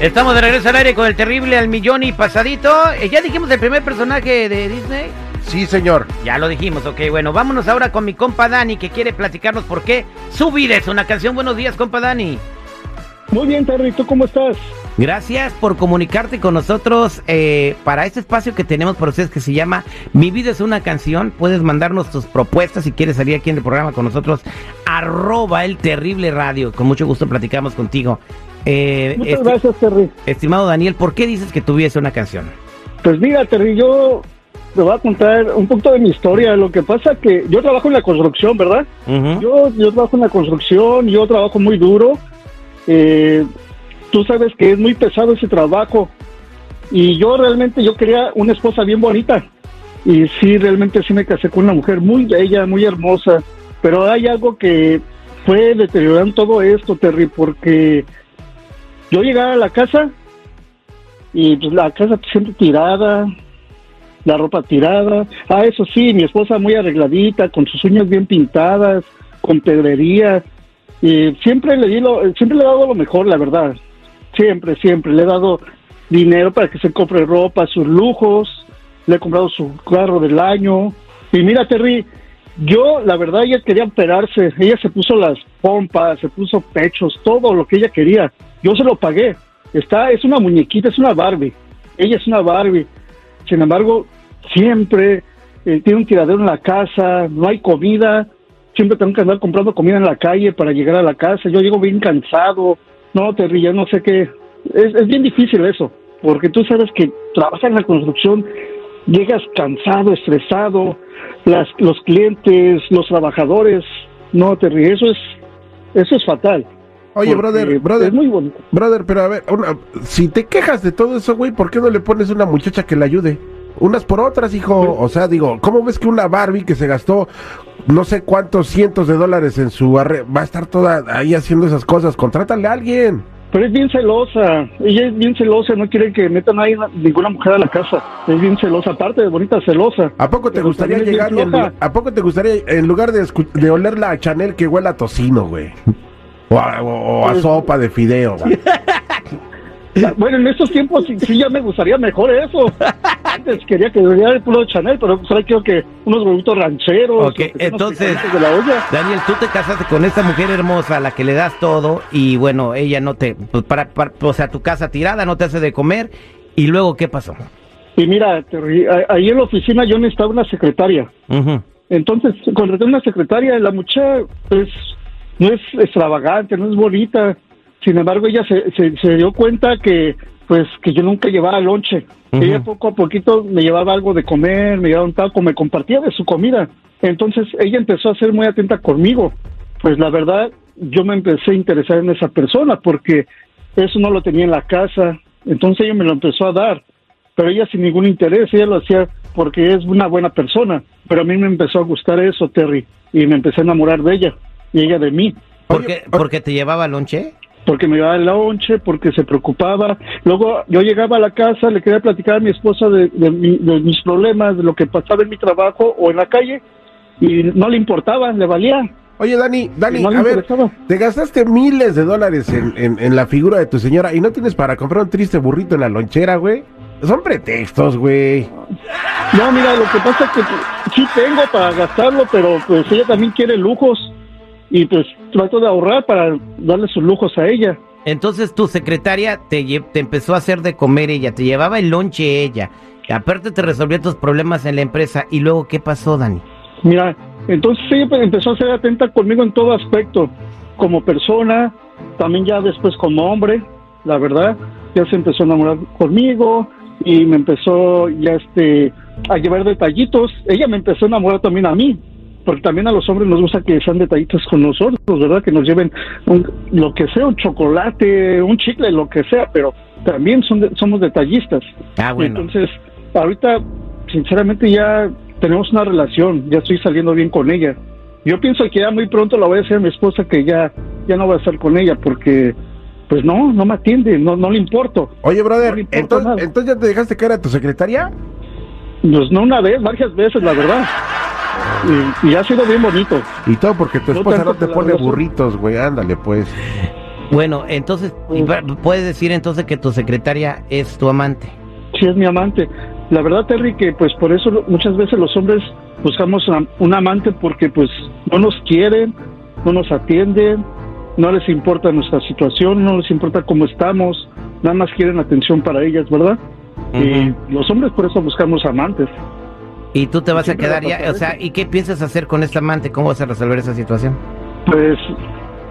Estamos de regreso al aire con el terrible al millón y pasadito. Eh, Ya dijimos el primer personaje de Disney. Sí, señor. Ya lo dijimos, ok. Bueno, vámonos ahora con mi compa Dani que quiere platicarnos por qué su vida es una canción. Buenos días, compa Dani. Muy bien, Terry, ¿tú cómo estás? Gracias por comunicarte con nosotros eh, para este espacio que tenemos por ustedes que se llama Mi vida es una canción. Puedes mandarnos tus propuestas si quieres salir aquí en el programa con nosotros. Arroba el terrible radio. Con mucho gusto platicamos contigo. Eh, Muchas esti- gracias, Terry. Estimado Daniel, ¿por qué dices que tu vida es una canción? Pues mira, Terry, yo te voy a contar un poquito de mi historia. Lo que pasa que yo trabajo en la construcción, ¿verdad? Yo, yo trabajo en la construcción, yo trabajo muy duro. Eh, tú sabes que es muy pesado ese trabajo. Y yo realmente, yo quería una esposa bien bonita. Y sí, realmente sí me casé con una mujer muy bella, muy hermosa. Pero hay algo que fue deteriorando todo esto, Terry, porque yo llegaba a la casa y pues, la casa siempre tirada, la ropa tirada. Ah, eso sí, mi esposa muy arregladita, con sus uñas bien pintadas, con pedrería. Y siempre le di lo, siempre le he dado lo mejor, la verdad. Siempre, siempre. Le he dado dinero para que se compre ropa, sus lujos. Le he comprado su carro del año. Y mira, Terry, yo, la verdad, ella quería operarse. Ella se puso las pompas, se puso pechos, todo lo que ella quería. Yo se lo pagué. Está, es una muñequita, es una Barbie. Ella es una Barbie. Sin embargo, siempre eh, tiene un tiradero en la casa, no hay comida. Siempre tengo que andar comprando comida en la calle para llegar a la casa. Yo llego bien cansado. No, Terry, ya no sé qué. Es, es bien difícil eso, porque tú sabes que trabajas en la construcción, llegas cansado, estresado, las, los clientes, los trabajadores. No, Terry, eso es, eso es fatal. Oye, brother, brother, Es muy bonito. brother, pero a ver, una- si te quejas de todo eso, güey, ¿por qué no le pones una muchacha que le ayude? Unas por otras, hijo. O sea, digo, ¿cómo ves que una Barbie que se gastó no sé cuántos cientos de dólares en su arre va a estar toda ahí haciendo esas cosas? Contrátale a alguien. Pero es bien celosa, ella es bien celosa, no quiere que metan ahí ninguna mujer a la casa. Es bien celosa, aparte de bonita, celosa. ¿A poco te Pero gustaría llegar en a poco te gustaría en lugar de, de oler la Chanel que huela a tocino, güey? O a, o- o a Pues- sopa de fideo. Bueno, en estos tiempos sí, sí ya me gustaría mejor eso. Antes quería que hubiera el puro Chanel, pero pues ahora quiero que unos huevitos rancheros. Ok, entonces- de la olla. Daniel, tú te casaste con esta mujer hermosa a la que le das todo y bueno, ella no te, pues, para, para- o sea, tu casa tirada, no te hace de comer y luego, ¿qué pasó? Y mira, Terry, ahí en la oficina yo necesitaba una secretaria. Entonces contraté una secretaria, la muchacha pues no es extravagante, no es bonita. Sin embargo, ella se, se, se dio cuenta que pues que yo nunca llevaba lonche. Ella poco a poquito me llevaba algo de comer, me llevaba un taco, me compartía de su comida. Entonces ella empezó a ser muy atenta conmigo. Pues la verdad, yo me empecé a interesar en esa persona porque eso no lo tenía en la casa. Entonces ella me lo empezó a dar pero ella sin ningún interés, ella lo hacía porque es una buena persona, pero a mí me empezó a gustar eso, Terry, y me empecé a enamorar de ella, y ella de mí, ¿Por qué, ¿Porque te llevaba lonche? porque me daba el lonche, porque se preocupaba, luego yo llegaba a la casa, le quería platicar a mi esposa de, de mi- de mis problemas, de lo que pasaba en mi trabajo o en la calle, y no le importaba, le valía, Oye, Dani, Dani, no a ver, interesaba. te gastaste miles de dólares en, en- en la figura de tu señora y no tienes para comprar un triste burrito en la lonchera, güey. Son pretextos, güey. No, mira, lo que pasa es que sí tengo para gastarlo, pero pues ella también quiere lujos, y pues trato de ahorrar para darle sus lujos a ella. Entonces tu secretaria te, te empezó a hacer de comer ella, te llevaba el lonche ella, aparte te resolvía tus problemas en la empresa y luego, ¿qué pasó, Dani? Mira, entonces ella pues, empezó a ser atenta conmigo en todo aspecto, como persona, también ya después como hombre, la verdad, ya se empezó a enamorar conmigo y me empezó ya este a llevar detallitos. Ella me empezó a enamorar también a mí, porque también a los hombres nos gusta que sean detallitos con nosotros, ¿verdad? Que nos lleven un- lo que sea, un chocolate, un chicle, lo que sea, pero también son de- somos detallistas. Ah, bueno. Entonces, ahorita sinceramente ya tenemos una relación, ya estoy saliendo bien con ella. Yo pienso que ya muy pronto la voy a decir a mi esposa que ya, ya no voy a estar con ella porque, pues no, no me atiende, no, no le importo. Oye, brother, No entonces, entonces ya te dejaste caer a tu secretaria. Pues no una vez, varias veces, la verdad. Y, y ha sido bien bonito. Y todo porque tu esposa no te pone burritos, güey. Ándale, pues. Bueno, entonces, puedes decir entonces que tu secretaria es tu amante. Sí, es mi amante. La verdad, Terry, que pues por eso muchas veces los hombres buscamos a- un amante porque pues no nos quieren, no nos atienden, no les importa nuestra situación, no les importa cómo estamos, nada más quieren atención para ellas, ¿verdad? Y los hombres por eso buscamos amantes. Y tú te vas a quedar ya, o sea. ¿y qué piensas hacer con esta amante? ¿Cómo vas a resolver esa situación? Pues,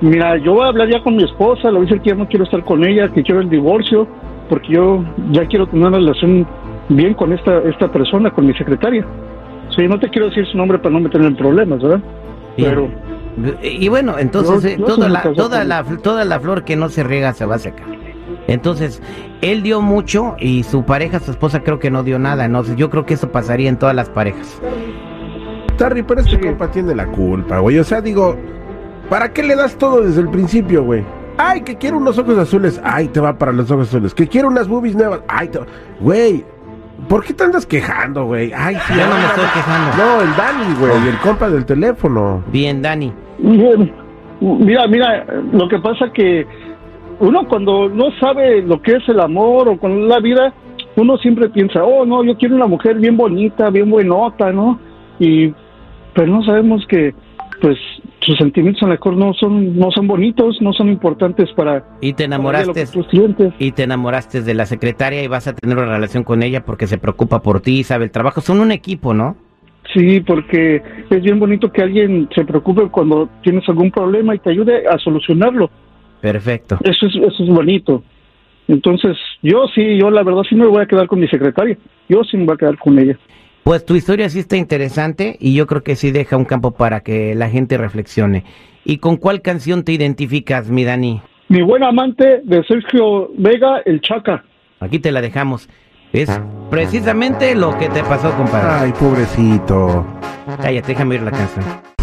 mira, yo voy a hablar ya con mi esposa, le voy a decir que ya no quiero estar con ella, que quiero el divorcio, porque yo ya quiero tener una relación bien con esta, esta persona, con mi secretaria. Sí, no te quiero decir su nombre para no meterme en problemas, ¿verdad? Bien. Pero, Y bueno, entonces Yo- eh, toda, la, toda, la, toda la flor que no se riega se va a secar. Entonces, él dio mucho y su pareja, su esposa, creo que no dio nada. No, yo creo que eso pasaría en todas las parejas. Terry, pero este Sí. compa tiene la culpa, güey. O sea, digo, ¿para qué le das todo desde el principio, güey? Ay, que quiero unos ojos azules. Ay, te va para los ojos azules. Que quiero unas boobies nuevas. Ay, te va. Güey, ¿por qué te andas quejando, güey? Ay, sí. Yo no me estoy quejando. No, el Dani, güey, el compa del teléfono. Bien, Dani. bien, mira, mira, lo que pasa que uno cuando no sabe lo que es el amor o con la vida, uno siempre piensa, oh, no, yo quiero una mujer bien bonita, bien buenota, ¿no? Y pero no sabemos que pues sus sentimientos a lo mejor no son no son bonitos, no son importantes para, Y te enamoraste. Y te enamoraste de la secretaria y vas a tener una relación con ella porque se preocupa por ti, sabe el trabajo. Son un equipo, ¿no? Sí, porque es bien bonito que alguien se preocupe cuando tienes algún problema y te ayude a solucionarlo. Perfecto. Eso es, eso es bonito. Entonces, yo sí, yo la verdad sí me voy a quedar con mi secretaria. Yo sí me voy a quedar con ella. Pues tu historia sí está interesante y yo creo que sí deja un campo para que la gente reflexione. ¿Y con cuál canción te identificas, mi Dani? Mi buen amante de Sergio Vega, el Chaca. Aquí te la dejamos. Es precisamente lo que te pasó, compadre. Ay, pobrecito. Cállate, déjame oír la canción.